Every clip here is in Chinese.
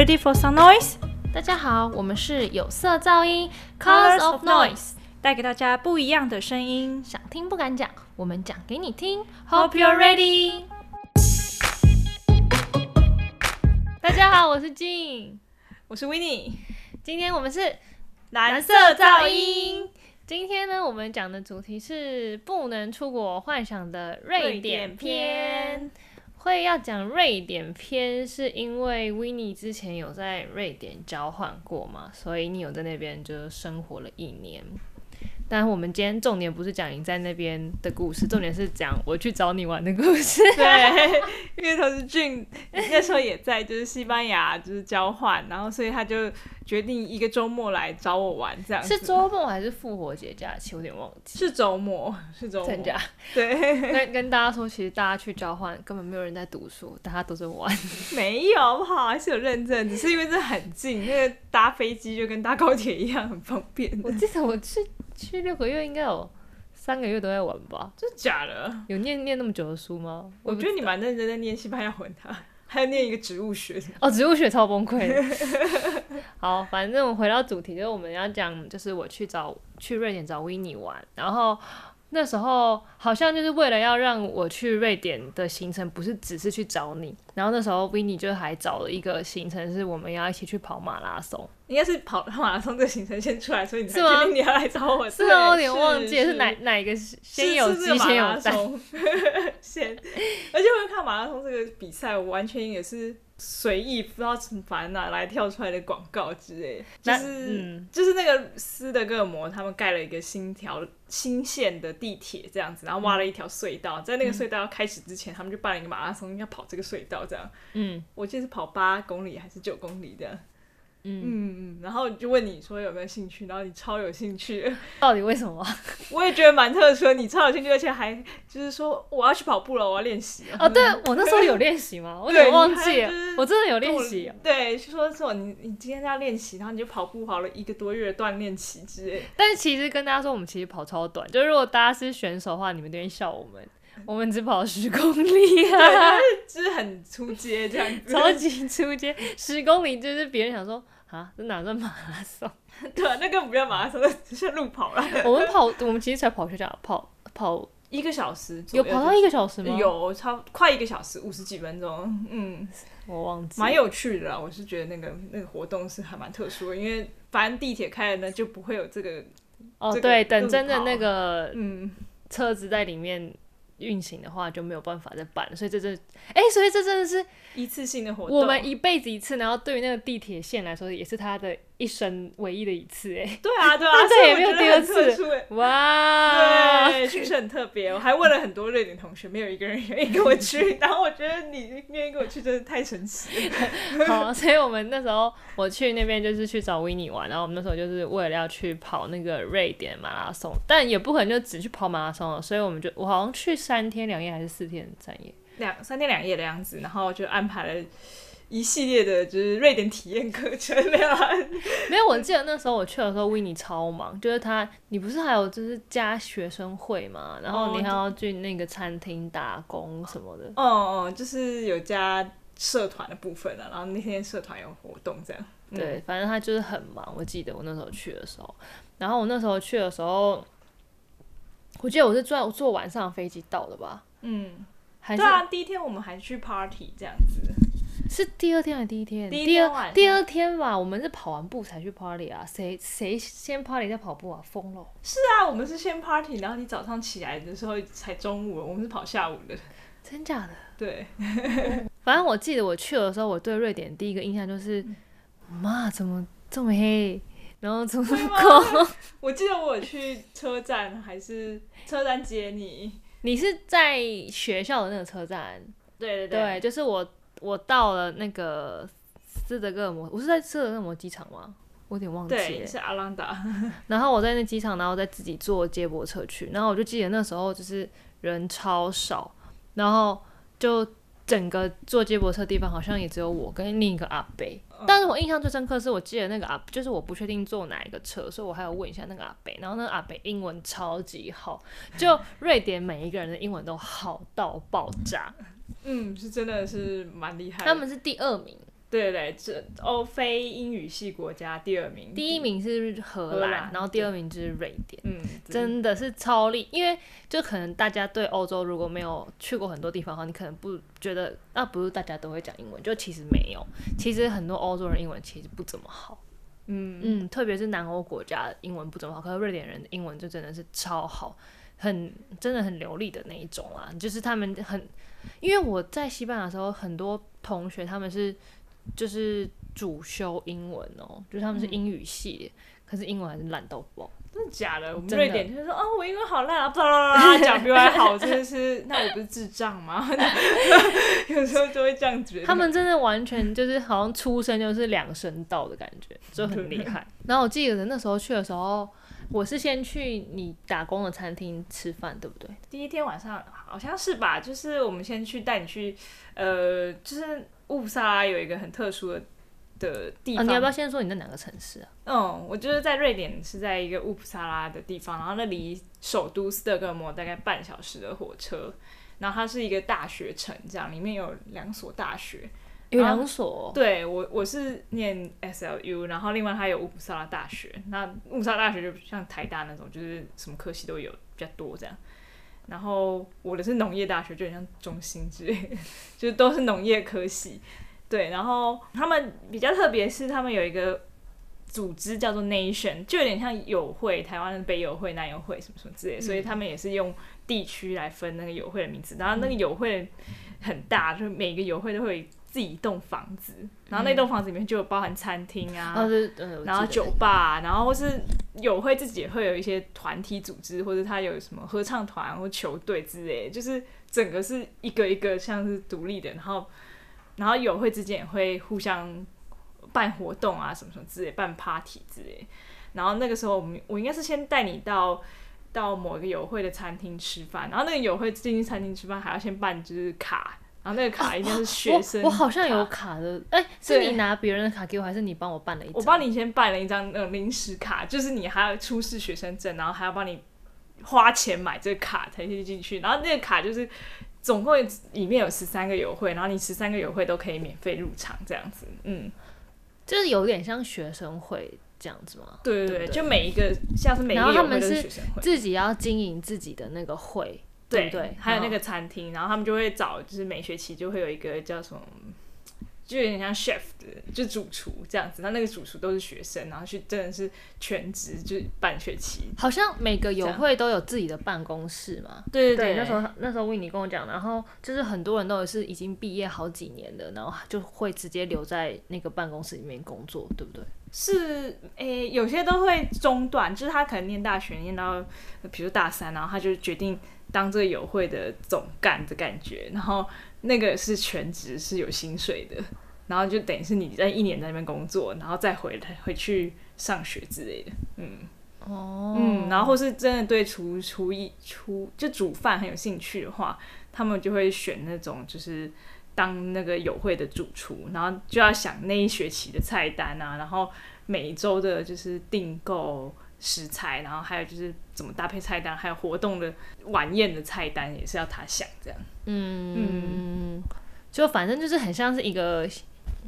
Ready for some noise？大家好，我们是有色噪音 （Colors of Noise），带给大家不一样的声音。想听不敢讲，我们讲给你听。Hope you're ready。大家好，我是静，我是 w i n n i e 今天我们是蓝色噪音。今天呢，我们讲的主题是不能出国幻想的瑞典篇。会要讲瑞典篇，是因为 w i n n e 之前有在瑞典交换过嘛，所以你有在那边就生活了一年。但我们今天重点不是讲你在那边的故事，重点是讲我去找你玩的故事。对，因为同时俊那时候也在，就是西班牙就是交换，然后所以他就决定一个周末来找我玩，这样是周末还是复活节假期？我有点忘记。是周末，是周末，真假？对，跟跟大家说，其实大家去交换根本没有人在读书，大家都在玩。没有好不好？还是有认证，只是因为这很近，那个搭飞机就跟搭高铁一样，很方便。我记得我去去六个月，应该有三个月都在玩吧？真的假的？有念念那么久的书吗？我觉得你蛮认真在念西班牙文的，还要念一个植物学。哦，植物学超崩溃。好，反正我回到主题，就是我们要讲，就是我去找去瑞典找维尼玩，然后。那时候好像就是为了要让我去瑞典的行程不是只是去找你，然后那时候 w i n n i 就还找了一个行程，是我们要一起去跑马拉松。应该是跑马拉松这个行程先出来，所以你才决定你要来找我。是吗？我有点忘记是哪哪一个先有鸡先有蛋。先，而且我看马拉松这个比赛，我完全也是。随意不知道从反哪来跳出来的广告之类，就是、嗯、就是那个斯德哥尔摩他们盖了一个新条新线的地铁这样子，然后挖了一条隧道，在那个隧道要开始之前，他们就办了一个马拉松，要跑这个隧道这样。嗯，我记得是跑八公里还是九公里这样。嗯嗯，然后就问你说有没有兴趣，然后你超有兴趣，到底为什么？我也觉得蛮特殊，你超有兴趣，而且还就是说我要去跑步了，我要练习。哦，对我那时候有练习吗？我有点忘记了，我真的有练习。对，说说你你今天要练习，然后你就跑步跑了一个多月的锻炼期之类。但是其实跟大家说，我们其实跑超短，就如果大家是选手的话，你们都会笑我们。我们只跑十公里啊，就是很出街这样子，超级出街，十公里就是别人想说啊，这哪算马拉松？对啊，那个不叫马拉松，只是路跑了。我们跑，我们其实才跑学校跑跑一个小时，有跑到一个小时吗？有，超快一个小时，五十几分钟。嗯，我忘记，蛮有趣的啦。我是觉得那个那个活动是还蛮特殊的，因为反正地铁开了呢，就不会有这个哦，对，等真的那个嗯车子在里面。运行的话就没有办法再办，所以这真，哎，所以这真的是一次性的活动，我们一辈子一次，然后对于那个地铁线来说，也是他的一生唯一的一次，哎，对啊，对啊，这也没有第二次，哇，对，确实很特别。我还问了很多瑞典同学，没有一个人愿意跟我去，然后我觉得你愿意跟我去，真的太神奇了。好，所以我们那时候我去那边就是去找维尼玩，然后我们那时候就是为了要去跑那个瑞典马拉松，但也不可能就只去跑马拉松了，所以我们就我好像去。三天两夜还是四天三夜？两三天两夜的样子，然后就安排了一系列的，就是瑞典体验课程。没有，没有我记得那时候我去的时候，维尼超忙，就是他，你不是还有就是加学生会嘛，然后你还要去那个餐厅打工什么的。哦哦，就是有加社团的部分了，然后那天社团有活动这样。对，反正他就是很忙。我记得我那时候去的时候，然后我那时候去的时候。我记得我是坐坐晚上飞机到的吧？嗯，对啊，第一天我们还去 party 这样子，是第二天还是第一天？第二第二天吧，我们是跑完步才去 party 啊，谁谁先 party 再跑步啊？疯了！是啊，我们是先 party，然后你早上起来的时候才中午，我们是跑下午的，真假的？对，反正我记得我去的时候，我对瑞典第一个印象就是，妈，怎么这么黑？然后从 空，我记得我去车站还是车站接你，你是在学校的那个车站，对对。对，就是我我到了那个斯德哥尔摩，我是在斯德哥尔摩机场吗？我有点忘记了，是阿兰达。然后我在那机场，然后再自己坐接驳车去，然后我就记得那时候就是人超少，然后就。整个坐接驳车地方好像也只有我跟另一个阿北，但是我印象最深刻是我记得那个阿，就是我不确定坐哪一个车，所以我还要问一下那个阿北。然后那个阿北英文超级好，就瑞典每一个人的英文都好到爆炸。嗯，是真的是蛮厉害。他们是第二名，对对，这欧非英语系国家第二名，第一名是荷兰，然后第二名就是瑞典。嗯，真的是超厉，因为就可能大家对欧洲如果没有去过很多地方的话，你可能不觉得那不是大家都会讲英文，就其实没有，其实很多欧洲人英文其实不怎么好。嗯嗯，特别是南欧国家英文不怎么好，可是瑞典人的英文就真的是超好，很真的很流利的那一种啊，就是他们很，因为我在西班牙的时候，很多同学他们是。就是主修英文哦，就是他们是英语系，可是英文还是烂到爆。真的假的？我们瑞典就是说，哦，我英文好烂啊，巴拉巴拉讲比我还好，真的是，那我不是智障吗？有时候就会这样觉得。他们真的完全就是好像出生就是两声道的感觉，就很厉害。然后我记得那时候去的时候，我是先去你打工的餐厅吃饭，对不对？第一天晚上好像是吧，就是我们先去带你去，呃，就是。乌萨拉有一个很特殊的的地方，你要不要先说你在哪个城市啊？嗯，我就是在瑞典，是在一个乌普萨拉的地方，然后那离首都斯德哥尔摩大概半小时的火车，然后它是一个大学城，这样里面有两所大学，有两所。对我我是念 SLU，然后另外它有乌普萨拉大学，那乌普萨拉大学就像台大那种，就是什么科系都有，比较多这样。然后我的是农业大学，就很像中心之类的，就是都是农业科系。对，然后他们比较特别是他们有一个组织叫做 Nation，就有点像友会，台湾的北友会、南友会什么什么之类，所以他们也是用地区来分那个友会的名字。然后那个友会很大，就是每个友会都会。自己一栋房子，然后那栋房子里面就有包含餐厅啊，然后酒吧，然后或是有会自己也会有一些团体组织，或者他有什么合唱团或球队之类，就是整个是一个一个像是独立的，然后然后有会之间也会互相办活动啊，什么什么之类，办 party 之类。然后那个时候我们我应该是先带你到到某一个友会的餐厅吃饭，然后那个友会进去餐厅吃饭还要先办就是卡。然后那个卡一定是学生，我好像有卡的，哎，是你拿别人的卡给我，还是你帮我办了一张？我帮你先办了一张那种临时卡，就是你还要出示学生证，然后还要帮你花钱买这个卡才可以进去。然后那个卡就是总共里面有十三个友会，然后你十三个友会都可以免费入场这样子，嗯，就是有点像学生会这样子吗？对对对，就每一个像是每一个友会都是学生会，自己要经营自己的那个会。对对，还有那个餐厅，然后他们就会找，就是每学期就会有一个叫什么，就有点像 chef 的，就主厨这样子。他那个主厨都是学生，然后去真的是全职，就是半学期。好像每个友会都有自己的办公室嘛。对对对，那时候那时候维尼跟我讲，然后就是很多人都是已经毕业好几年的，然后就会直接留在那个办公室里面工作，对不对？是，诶，有些都会中断，就是他可能念大学念到，比如大三，然后他就决定。当这个友会的总干的感觉，然后那个是全职是有薪水的，然后就等于是你在一年在那边工作，然后再回来回去上学之类的，嗯，哦，嗯，然后或是真的对厨厨艺厨就煮饭很有兴趣的话，他们就会选那种就是当那个友会的主厨，然后就要想那一学期的菜单啊，然后每一周的就是订购。食材，然后还有就是怎么搭配菜单，还有活动的晚宴的菜单也是要他想这样。嗯嗯，就反正就是很像是一个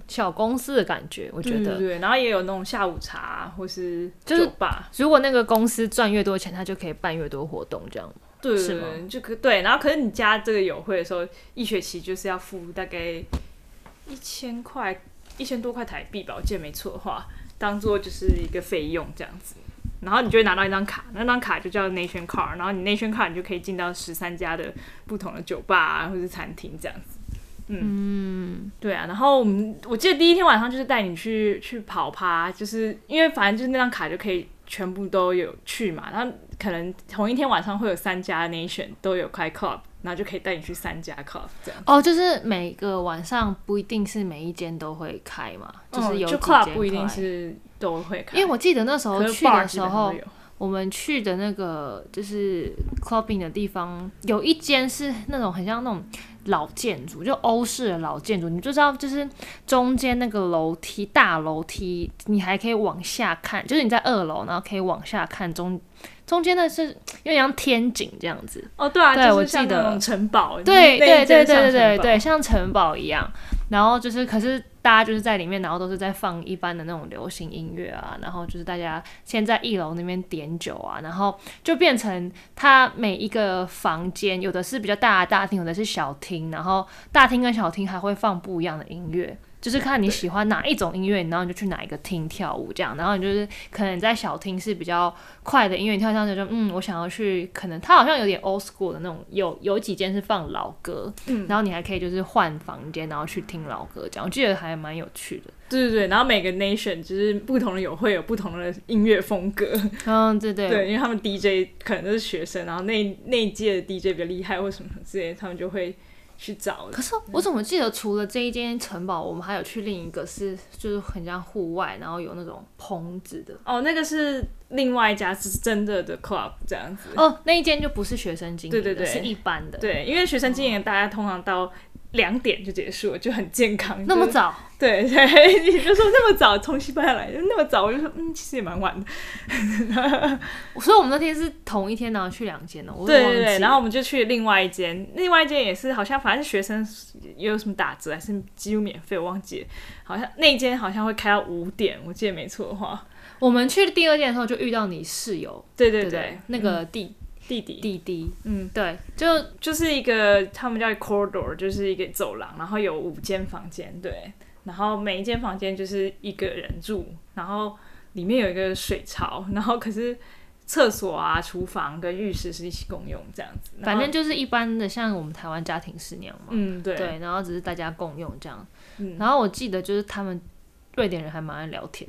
小公司的感觉，我觉得。对，然后也有那种下午茶或是酒吧。如果那个公司赚越多钱，他就可以办越多活动，这样对，是吗？就可对，然后可是你加这个友会的时候，一学期就是要付大概一千块，一千多块台币吧，我记得没错的话，当做就是一个费用这样子。然后你就会拿到一张卡，那张卡就叫 Nation Card，然后你 Nation Card 你就可以进到十三家的不同的酒吧啊，或者是餐厅这样子。嗯，对啊。然后我们我记得第一天晚上就是带你去去跑趴，就是因为反正就是那张卡就可以全部都有去嘛。然后可能同一天晚上会有三家 Nation 都有开 Club，然后就可以带你去三家 Club 这样。哦，就是每个晚上不一定是每一间都会开嘛，就是有 Club 不一定是。都会看，因为我记得那时候去的时候，我们去的那个就是 clubbing 的地方，有一间是那种很像那种老建筑，就欧式的老建筑，你就知道，就是中间那个楼梯大楼梯，你还可以往下看，就是你在二楼，然后可以往下看中中间的是有点像天井这样子。哦，对啊，对我记得城堡，对对对对对对对，像城堡一样。然后就是，可是大家就是在里面，然后都是在放一般的那种流行音乐啊，然后就是大家先在一楼那边点酒啊，然后就变成它每一个房间有的是比较大的大厅，有的是小厅，然后大厅跟小厅还会放不一样的音乐。就是看你喜欢哪一种音乐，然后你就去哪一个厅跳舞这样。然后你就是可能在小厅是比较快的音乐，跳上去就嗯，我想要去。可能它好像有点 old school 的那种，有有几间是放老歌，嗯，然后你还可以就是换房间，然后去听老歌这样。我记得还蛮有趣的。对对对，然后每个 nation 就是不同的有会有不同的音乐风格。嗯，对对。对，因为他们 DJ 可能都是学生，然后那那一届的 DJ 比较厉害或什么之类，他们就会。去找，可是我怎么记得除了这一间城堡，我们还有去另一个是就是很像户外，然后有那种棚子的。哦，那个是另外一家是真的的 club 这样子。哦，那一间就不是学生经营，对对对，是一般的。对，因为学生经营，大家通常到。两点就结束了，就很健康。那么早？对对，你就说那么早从西班牙来，那么早，我就说嗯，其实也蛮晚的。所以我们那天是同一天，然后去两间呢。对对对，然后我们就去另外一间，另外一间也是好像反正学生也有什么打折，还是几乎免费，我忘记了。好像那间好像会开到五点，我记得没错的话。我们去第二间的时候就遇到你室友，对对对，那个弟。弟弟，弟弟，嗯，对，就就是一个他们叫 corridor，就是一个走廊，然后有五间房间，对，然后每一间房间就是一个人住，然后里面有一个水槽，然后可是厕所啊、厨房跟浴室是一起共用这样子，反正就是一般的像我们台湾家庭式那样嘛，嗯，对，对，然后只是大家共用这样，然后我记得就是他们。瑞典人还蛮爱聊天，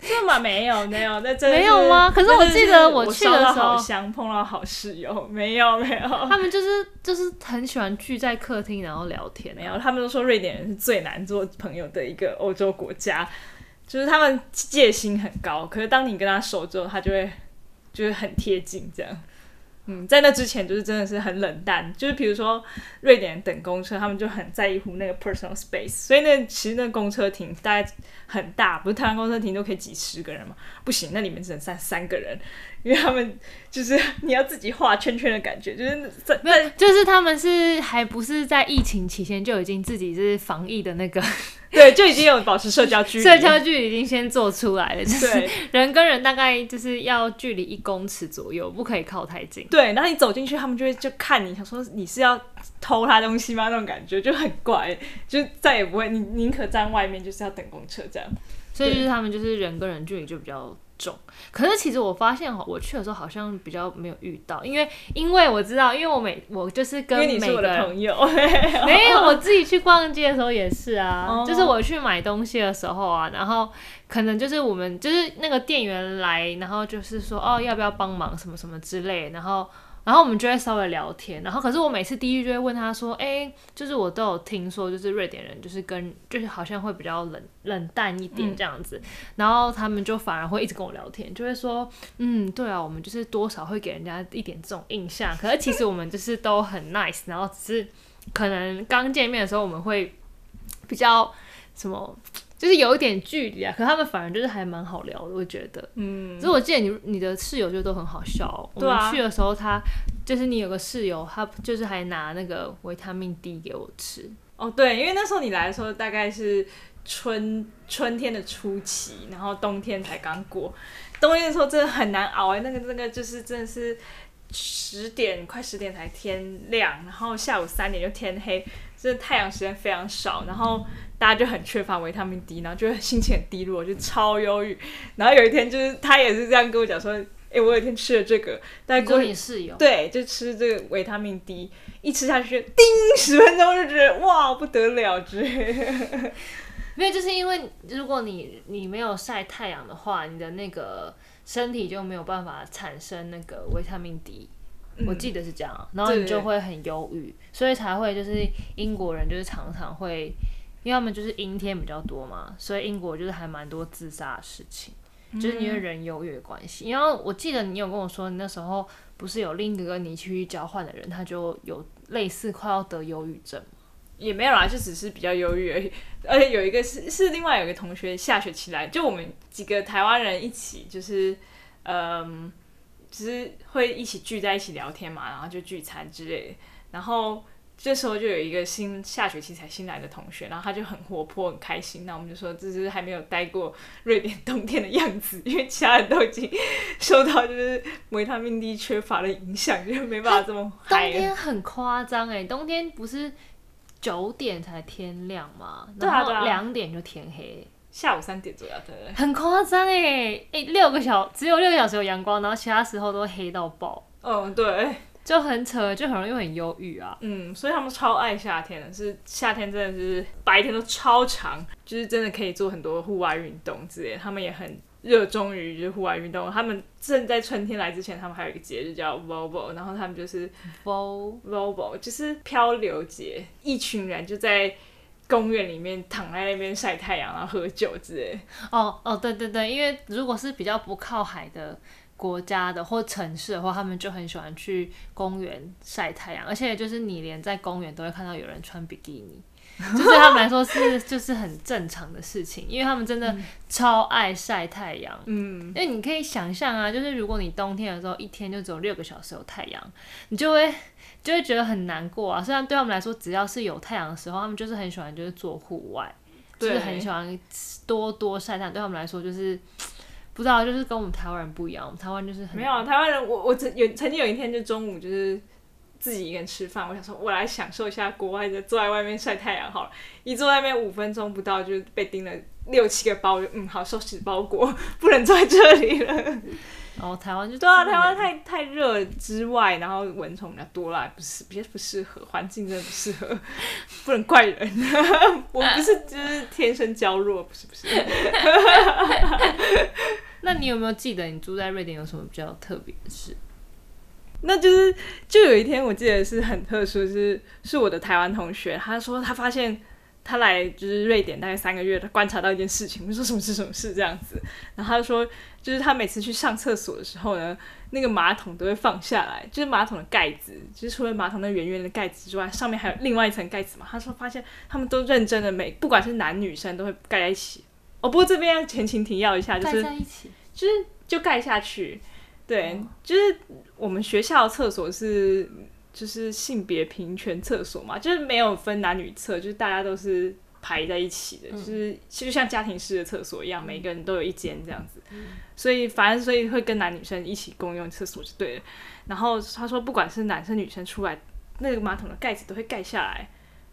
这么没有没有，那真没有吗？可是我记得我去的时候，相碰到好室友，没有没有，他们就是就是很喜欢聚在客厅然后聊天。没有，他们都说瑞典人是最难做朋友的一个欧洲国家，就是他们戒心很高。可是当你跟他熟之后，他就会就会很贴近这样。嗯，在那之前就是真的是很冷淡，就是比如说瑞典等公车，他们就很在意乎那个 personal space，所以那其实那公车亭大概很大，不是台湾公车亭都可以挤十个人嘛？不行，那里面只能站三个人，因为他们就是你要自己画圈圈的感觉，就是在那就是他们是还不是在疫情期间就已经自己是防疫的那个。对，就已经有保持社交距离，社交距离已经先做出来了，就是人跟人大概就是要距离一公尺左右，不可以靠太近。对，然后你走进去，他们就会就看你，想说你是要偷他东西吗？那种感觉就很怪，就再也不会，你宁可站外面，就是要等公车这样。所以就是他们就是人跟人距离就比较。重，可是其实我发现我去的时候好像比较没有遇到，因为因为我知道，因为我每我就是跟每个朋友 没有我自己去逛街的时候也是啊，就是我去买东西的时候啊，然后可能就是我们就是那个店员来，然后就是说哦要不要帮忙什么什么之类，然后。然后我们就会稍微聊天，然后可是我每次第一句就会问他说：“哎，就是我都有听说，就是瑞典人就是跟就是好像会比较冷冷淡一点这样子。”然后他们就反而会一直跟我聊天，就会说：“嗯，对啊，我们就是多少会给人家一点这种印象。可是其实我们就是都很 nice，然后只是可能刚见面的时候我们会比较什么。”就是有一点距离啊，可他们反而就是还蛮好聊的，我觉得。嗯。所以我记得你你的室友就都很好笑。对啊。我们去的时候，他就是你有个室友，他就是还拿那个维他命 D 给我吃。哦，对，因为那时候你来的时候大概是春春天的初期，然后冬天才刚过。冬天的时候真的很难熬哎，那个那个就是真的是十点快十点才天亮，然后下午三点就天黑，真的太阳时间非常少，然后。大家就很缺乏维他命 D，然后就心情很低落，就超忧郁。然后有一天，就是他也是这样跟我讲说：“哎，我有一天吃了这个，但过你室友对，就吃这个维他命 D，一吃下去，叮，十分钟就觉得哇不得了之类的。没有，就是因为如果你你没有晒太阳的话，你的那个身体就没有办法产生那个维他命 D。我记得是这样，然后你就会很忧郁，所以才会就是英国人就是常常会。因为他们就是阴天比较多嘛，所以英国就是还蛮多自杀的事情，就是因为人优越的关系。因为我记得你有跟我说，你那时候不是有另一个跟你去交换的人，他就有类似快要得忧郁症也没有啦，就只是比较忧郁而已。而且有一个是是另外有一个同学下学期来，就我们几个台湾人一起，就是嗯，就是会一起聚在一起聊天嘛，然后就聚餐之类，然后。这时候就有一个新下学期才新来的同学，然后他就很活泼很开心。那我们就说这是还没有待过瑞典冬天的样子，因为其他人都已经受到就是维他命 D 缺乏的影响，就没办法这么冬天很夸张哎，冬天不是九点才天亮吗？然后两点就天黑，下午三点左右对对？很夸张哎哎，六个小只有六个小时有阳光，然后其他时候都黑到爆。嗯，对。就很扯，就很容易很忧郁啊。嗯，所以他们超爱夏天的，是夏天真的是白天都超长，就是真的可以做很多户外运动之类。他们也很热衷于就是户外运动。他们正在春天来之前，他们还有一个节日叫 Volvo，然后他们就是 Volvo，就是漂流节，一群人就在公园里面躺在那边晒太阳然后，喝酒之类。哦哦，对对对，因为如果是比较不靠海的。国家的或城市的话，他们就很喜欢去公园晒太阳，而且就是你连在公园都会看到有人穿比基尼，就对他们来说是就是很正常的事情，因为他们真的超爱晒太阳。嗯，因为你可以想象啊，就是如果你冬天的时候一天就只有六个小时有太阳，你就会就会觉得很难过啊。虽然对他们来说，只要是有太阳的时候，他们就是很喜欢就是做户外，就是很喜欢多多晒太阳。对他们来说，就是。不知道，就是跟我们台湾人不一样。我们台湾就是没有台湾人，我我曾有曾经有一天就中午就是自己一个人吃饭，我想说我来享受一下国外的坐在外面晒太阳好了。一坐在外面五分钟不到就被叮了六七个包，嗯，好收拾包裹，不能坐在这里了。然后台湾就对啊，台湾太太热之外，然后蚊虫比较多啦，不是比较不适合，环境真的不适合，不能怪人。我不是就是天生娇弱，不是不是。那你有没有记得你住在瑞典有什么比较特别的事？那就是就有一天我记得是很特殊，是是我的台湾同学，他说他发现他来就是瑞典大概三个月，他观察到一件事情，我说什么事什么事这样子，然后他就说就是他每次去上厕所的时候呢，那个马桶都会放下来，就是马桶的盖子，就是除了马桶那圆圆的盖子之外，上面还有另外一层盖子嘛。他说发现他们都认真的每不管是男女生都会盖在一起。哦，不过这边要前情提要一下，就是就是就盖下去，对，就是我们学校厕所是就是性别平权厕所嘛，就是没有分男女厕，就是大家都是排在一起的，就是就像家庭式的厕所一样，每个人都有一间这样子，所以反正所以会跟男女生一起共用厕所就对了。然后他说，不管是男生女生出来，那个马桶的盖子都会盖下来，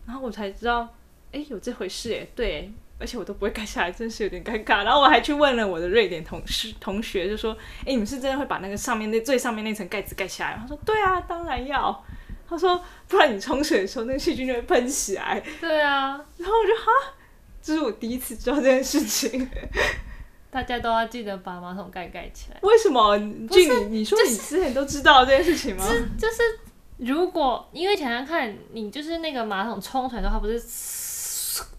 然后我才知道，哎，有这回事哎，对。而且我都不会盖下来，真是有点尴尬。然后我还去问了我的瑞典同事同学，就说：“哎，你们是真的会把那个上面那最上面那层盖子盖下来？”他说：“对啊，当然要。”他说：“不然你冲水的时候，那个细菌就会喷起来。”对啊。然后我就哈，这是我第一次知道这件事情。大家都要记得把马桶盖盖起来。为什么？就你你说你之前都知道这件事情吗？就是如果因为想想看，你就是那个马桶冲出来的话，不是。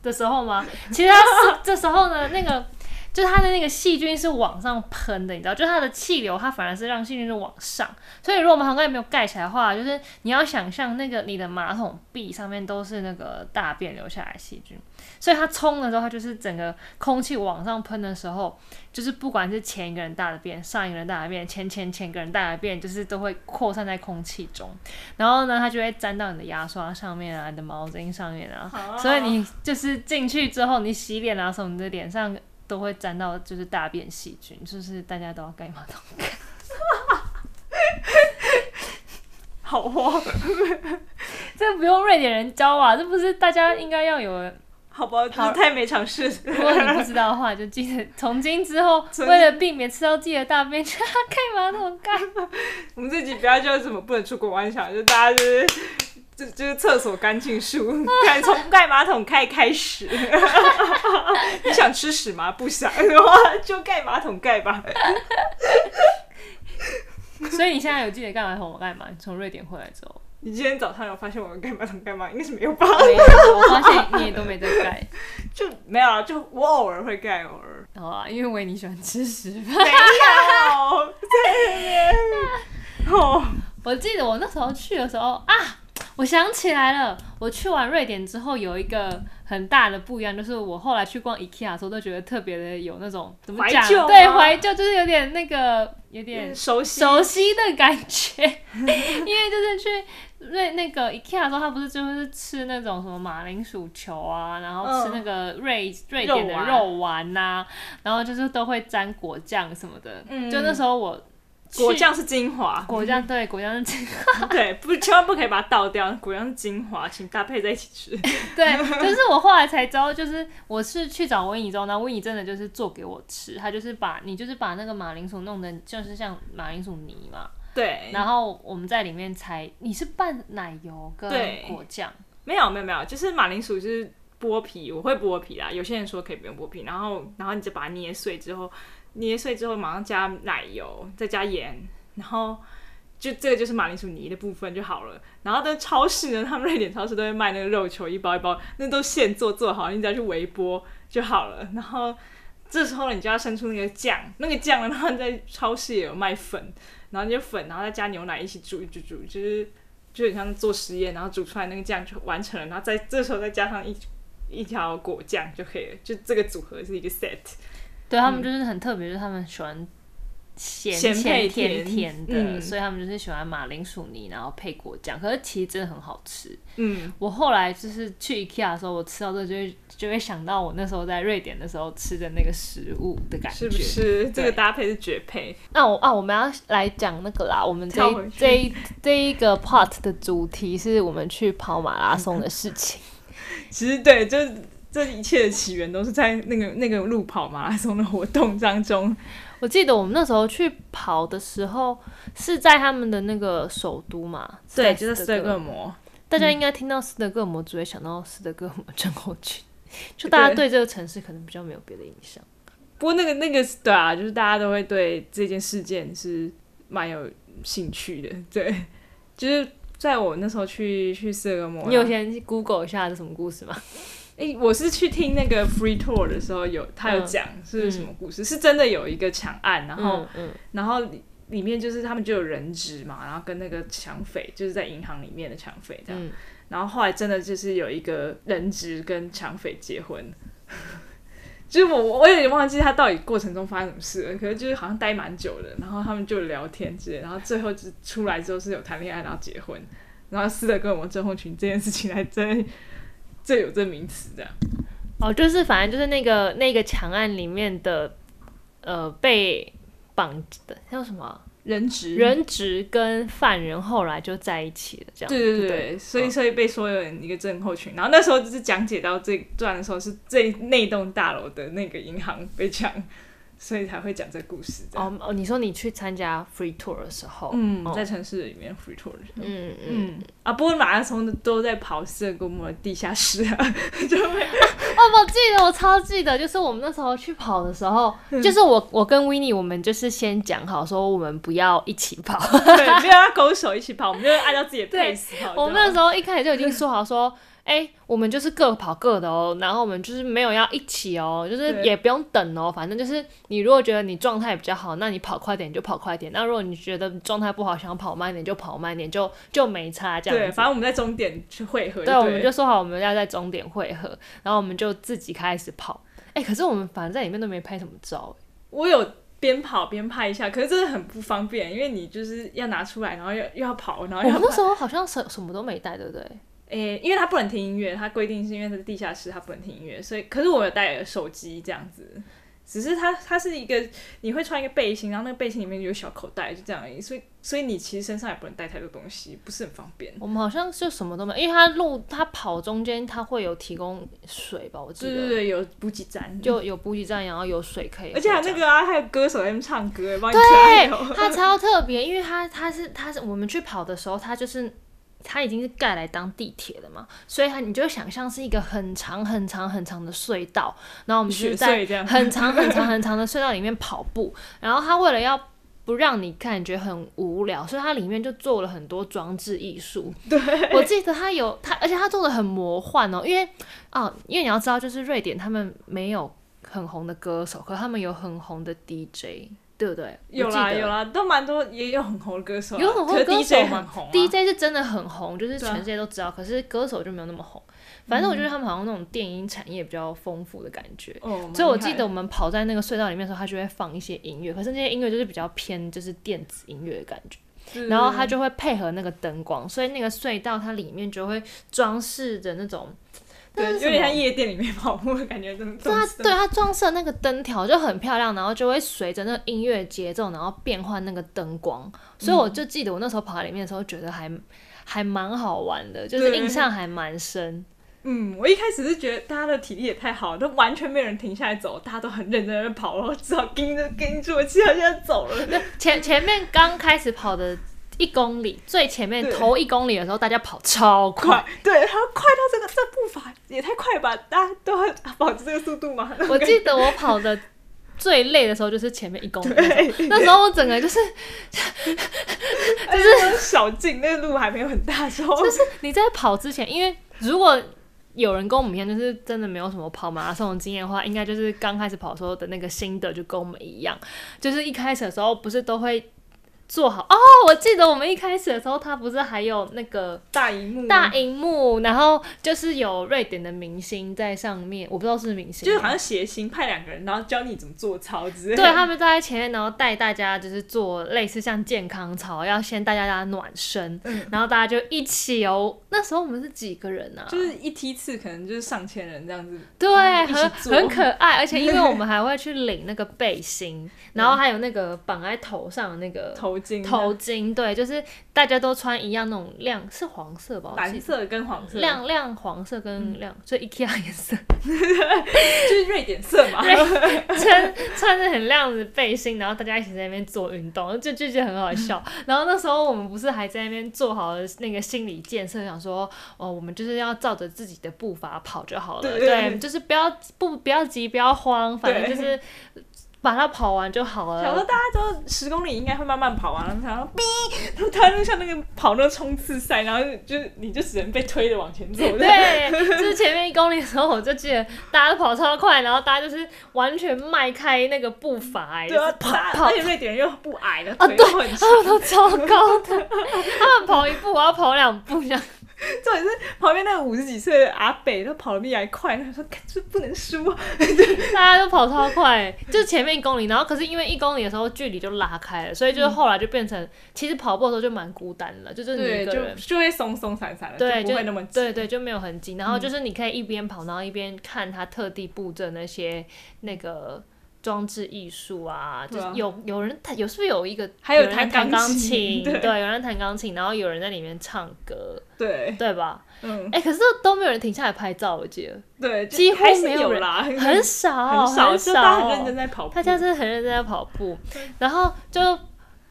的时候吗？其实他这时候呢，那个就是它的那个细菌是往上喷的，你知道，就是它的气流，它反而是让细菌是往上。所以如果马桶盖没有盖起来的话，就是你要想象那个你的马桶壁上面都是那个大便留下来细菌。所以它冲的时候，它就是整个空气往上喷的时候，就是不管是前一个人大的便，上一个人大的便，前前前个人大的便，就是都会扩散在空气中。然后呢，它就会沾到你的牙刷上面啊，你的毛巾上面啊。所以你就是进去之后，你洗脸啊什么，你的脸上都会沾到就是大便细菌。就是大家都要盖马桶盖。好慌，这不用瑞典人教啊，这不是大家应该要有。好吧，就是太没尝试。如果你不知道的话，就记得从今之后，为了避免吃到自己的大便，就要盖马桶盖。我们这集不要叫什么不能出国玩耍，就大家就是就就是厕所干净术，敢从盖马桶盖开始。你想吃屎吗？不想的话，就盖马桶盖吧。所以你现在有记得盖马桶盖吗？你从瑞典回来之后。你今天早上有发现我盖马桶盖吗？应该是没有吧。没有，我发现你也都没在盖。就没有啊，就我偶尔会盖，偶尔。好啊，因为维尼喜欢吃屎。没有。哦，我记得我那时候去的时候啊，我我想起来了，我去完瑞典之后有一个很大的不一样，就是我后来去逛 IKEA 的时候，都觉得特别的有那种怎么讲？对，怀旧就是有点那个有点熟悉熟悉的感觉。因为就是去瑞那个 IKEA 的时候，他不是就是吃那种什么马铃薯球啊，然后吃那个瑞瑞典的肉丸呐，然后就是都会沾果酱什么的。就那时候我。果酱是精华，果酱对，果酱是精华，对，不，千万不可以把它倒掉。果酱是精华，请搭配在一起吃。对，就是我后来才知道，就是我是去找温怡之后，那温怡真的就是做给我吃，他就是把你就是把那个马铃薯弄的，就是像马铃薯泥嘛。对。然后我们在里面才，你是拌奶油跟果酱？没有没有没有，就是马铃薯就是剥皮，我会剥皮啦。有些人说可以不用剥皮，然后然后你就把它捏碎之后。捏碎之后，马上加奶油，再加盐，然后就这个就是马铃薯泥的部分就好了。然后在超市呢，他们瑞典超市都会卖那个肉球，一包一包，那都现做做好，你只要去微波就好了。然后这时候你就要生出那个酱，那个酱呢，他们在超市也有卖粉，然后你就粉，然后再加牛奶一起煮一煮煮，就是就很像做实验，然后煮出来那个酱就完成了。然后在这时候再加上一一条果酱就可以了，就这个组合是一个 set。对他们就是很特别，就是他们喜欢咸咸甜甜的，所以他们就是喜欢马铃薯泥，然后配果酱。可是其实真的很好吃。嗯，我后来就是去 IKEA 的时候，我吃到这就会就会想到我那时候在瑞典的时候吃的那个食物的感觉，是不是？这个搭配是绝配。那我啊，我们要来讲那个啦。我们这这这一个 part 的主题是我们去跑马拉松的事情。其实对，就是。这一切的起源都是在那个那个路跑马拉松的活动当中。我记得我们那时候去跑的时候，是在他们的那个首都嘛？对，就是斯德哥尔摩。大家应该听到斯德哥尔摩，只会想到斯德哥尔摩症候群，就大家对这个城市可能比较没有别的印象。不过那个那个对啊，就是大家都会对这件事件是蛮有兴趣的。对，就是在我那时候去去斯德哥尔摩，你有先 Google 一下这什么故事吗？哎，我是去听那个 Free Tour 的时候，有他有讲是什么故事，是真的有一个抢案，然后，然后里面就是他们就有人质嘛，然后跟那个抢匪就是在银行里面的抢匪这样，然后后来真的就是有一个人质跟抢匪结婚，就是我我有点忘记他到底过程中发生什么事了，可是就是好像待蛮久的，然后他们就聊天之类，然后最后就出来之后是有谈恋爱然后结婚，然后斯德哥尔摩症候群这件事情还真。这有这名词这样哦，就是反正就是那个那个强案里面的呃被绑的叫什么人质，人质跟犯人后来就在一起了，这样对对对，所以所以被说有一个症候群。然后那时候就是讲解到这段的时候，是这那栋大楼的那个银行被抢。所以才会讲这故事。哦哦，你说你去参加 free tour 的时候，嗯，在城市里面 free tour 的时候，嗯嗯啊，不过马拉松都在跑圣公墓的地下室啊，就会哦，我记得，我超记得，就是我们那时候去跑的时候，就是我我跟 w i n n i e 我们就是先讲好说我们不要一起跑，对，不要勾手一起跑，我们就按照自己的 pace 跑。我们那时候一开始就已经说好说。哎，我们就是各跑各的哦，然后我们就是没有要一起哦，就是也不用等哦，反正就是你如果觉得你状态比较好，那你跑快点就跑快点；那如果你觉得状态不好，想跑慢点就跑慢点，就就没差这样。对，反正我们在终点去汇合。对，我们就说好我们要在终点汇合，然后我们就自己开始跑。哎，可是我们反正在里面都没拍什么照。我有边跑边拍一下，可是真的很不方便，因为你就是要拿出来，然后又又要跑，然后我那时候好像什什么都没带，对不对？诶，因为他不能听音乐，他规定是因为他是地下室，他不能听音乐，所以可是我有带手机这样子，只是它它是一个你会穿一个背心，然后那个背心里面有小口袋，就这样而已，所以所以你其实身上也不能带太多东西，不是很方便。我们好像就什么都没有，因为他路他跑中间他会有提供水吧，我记得对对对，有补给站，就有补给站，然后有水可以，而且还那个啊，还有歌手在那边唱歌，帮你加油。他超特别，因为他他是他是我们去跑的时候，他就是。它已经是盖来当地铁了嘛，所以它你就想象是一个很长很长很长的隧道，然后我们就在很长很长很长的隧道里面跑步，然后它为了要不让你感觉很无聊，所以它里面就做了很多装置艺术。对，我记得它有它，而且它做的很魔幻哦，因为啊，因为你要知道，就是瑞典他们没有很红的歌手，可他们有很红的 DJ。对不对？有啦有啦，都蛮多，也有很红的歌手，有很红的歌手，DJ 是真的很红，就是全世界都知道。可是歌手就没有那么红。反正我觉得他们好像那种电音产业比较丰富的感觉，所以我记得我们跑在那个隧道里面的时候，他就会放一些音乐，可是那些音乐就是比较偏就是电子音乐的感觉。然后他就会配合那个灯光，所以那个隧道它里面就会装饰着那种，对，有点像夜店里面跑步的感觉。对它，对它装饰那个灯条就很漂亮，然后就会随着那个音乐节奏，然后变换那个灯光。所以我就记得我那时候跑在里面的时候，觉得还还蛮好玩的，就是印象还蛮深。嗯，我一开始是觉得大家的体力也太好，都完全没有人停下来走，大家都很认真的跑，然后只好跟着跟住，其他现在走了。前前面刚开始跑的一公里，最前面头一公里的时候，大家跑超快，对，然后快到这个这步伐也太快吧，大家都会保持这个速度嘛？我记得我跑的最累的时候就是前面一公里，那时候我整个就是 就是小径，那个路还没有很大时候，就是你在跑之前，因为如果有人跟我们一样，就是真的没有什么跑马拉松的经验的话，应该就是刚开始跑时候的那个心得就跟我们一样，就是一开始的时候不是都会。做好哦！我记得我们一开始的时候，它不是还有那个大荧幕，大荧幕，然后就是有瑞典的明星在上面，我不知道是明星，就是好像谐星派两个人，然后教你怎么做操之类。对，他们站在前面，然后带大家就是做类似像健康操，要先带大家暖身，然后大家就一起哦。那时候我们是几个人呢？就是一梯次可能就是上千人这样子。对，很很可爱，而且因为我们还会去领那个背心，然后还有那个绑在头上的那个头。头巾对，就是大家都穿一样那种亮，是黄色吧？蓝色跟黄色，亮亮黄色跟亮，所以 IKEA 颜色，就是瑞典色嘛。穿穿着很亮的背心，然后大家一起在那边做运动，就就觉得很好笑。然后那时候我们不是还在那边做好了那个心理建设，想说哦，我们就是要照着自己的步伐跑就好了，对，就是不要不不要急，不要慌，反正就是。把它跑完就好了。想说大家都十公里应该会慢慢跑完，然后哔，然后他就像那个跑那个冲刺赛，然后就是你就只能被推着往前走。对，就是前面一公里的时候，我就记得大家都跑超快，然后大家就是完全迈开那个步伐，对啊，跑跑，而且瑞典人又不矮的，啊，对，他们都超高的，他们跑一步我要跑两步这样。重点是旁边那个五十几岁的阿北，他跑的比你还快。他说：“这不能输。”大家都跑超快，就前面一公里，然后可是因为一公里的时候距离就拉开了，所以就是后来就变成，其实跑步的时候就蛮孤单了，就是你一个人就会松松散散的，对，就不会那么对对，就没有很紧。然后就是你可以一边跑，然后一边看他特地布阵那些那个。装置艺术啊，就是有有人弹，有是不是有一个还有弹钢琴？对，有人弹钢琴，然后有人在里面唱歌，对。对吧？嗯，哎，可是都没有人停下来拍照，我记得，对，几乎没有人，很少很少，大家很认真在跑步，大家真的很认真在跑步，然后就。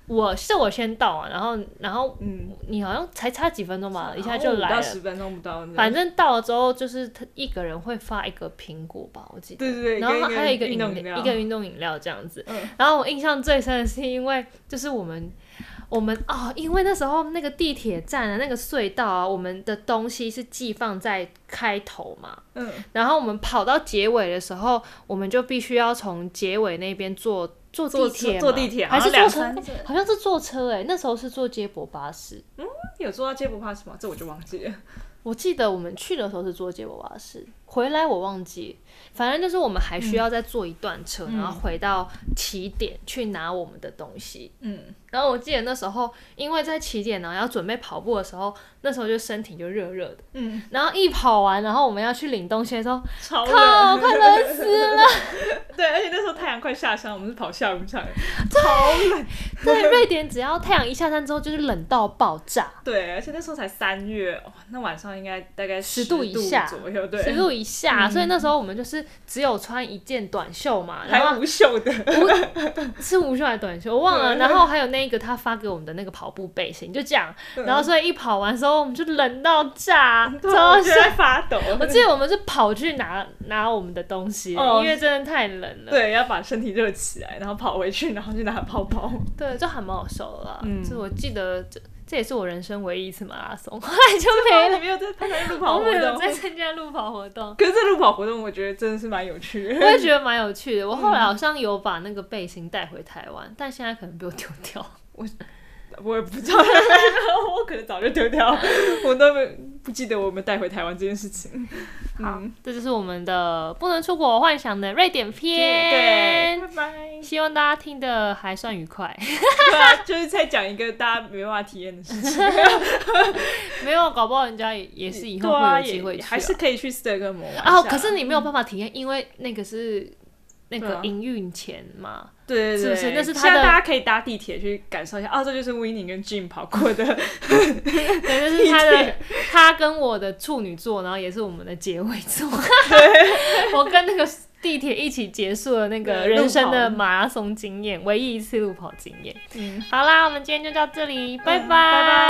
我是我先到啊，然后然后嗯，你好像才差几分钟吧，一下就来了，十分钟不到。反正到了之后，就是他一个人会发一个苹果吧，我记得。对对对。然后还有一个饮料，一个运动饮料这样子。然后我印象最深的是，因为就是我们我们哦，因为那时候那个地铁站的那个隧道啊，我们的东西是寄放在开头嘛。嗯。然后我们跑到结尾的时候，我们就必须要从结尾那边坐。坐地铁，坐地铁还是坐车？好像是坐车哎，那时候是坐接驳巴士。嗯，有坐到接驳巴士吗？这我就忘记了。我记得我们去的时候是坐接驳巴士，回来我忘记。反正就是我们还需要再坐一段车，然后回到起点去拿我们的东西。嗯，然后我记得那时候，因为在起点呢要准备跑步的时候，那时候就身体就热热的。嗯，然后一跑完，然后我们要去领东西的时候，超冷，快冷死了。对，而且那时候太阳快下山，我们是跑下午场，超冷。对，瑞典只要太阳一下山之后，就是冷到爆炸。对，而且那时候才三月哦，那晚上应该大概十度以下左右，对，十度以下，所以那时候我们就是。只有穿一件短袖嘛，然后无袖的，是无袖还是短袖？我忘了。然后还有那个他发给我们的那个跑步背心，就这样。然后所以一跑完之后，我们就冷到炸，超在发抖。我记得我们是跑去拿拿我们的东西，因为真的太冷了。对，要把身体热起来，然后跑回去，然后去拿泡泡。对，就还蛮好笑的啦。嗯，就我记得。这也是我人生唯一一次马拉松，后来就没了。没有在参加路跑活动，没有在参加路跑活动。可是这路跑活动，我觉得真的是蛮有趣的。我也觉得蛮有趣的。我后来好像有把那个背心带回台湾，但现在可能被我丢掉。我。我也不知道，我可能早就丢掉，我都没不记得我们带回台湾这件事情。好，这就是我们的不能出国幻想的瑞典篇。对，拜拜。希望大家听的还算愉快。对啊，就是在讲一个大家没办法体验的事情。没有，搞不好人家也也是以后会有机会，还是可以去斯德哥尔摩玩。哦，可是你没有办法体验，因为那个是。那个营运钱嘛，对对对，是不是？那是他的。大家可以搭地铁去感受一下，哦，这就是 Winnie 跟 Jim 跑过的。对，这是他的，他跟我的处女座，然后也是我们的结尾座。我跟那个地铁一起结束了那个人生的马拉松经验，唯一一次路跑经验。嗯，好啦，我们今天就到这里，拜拜。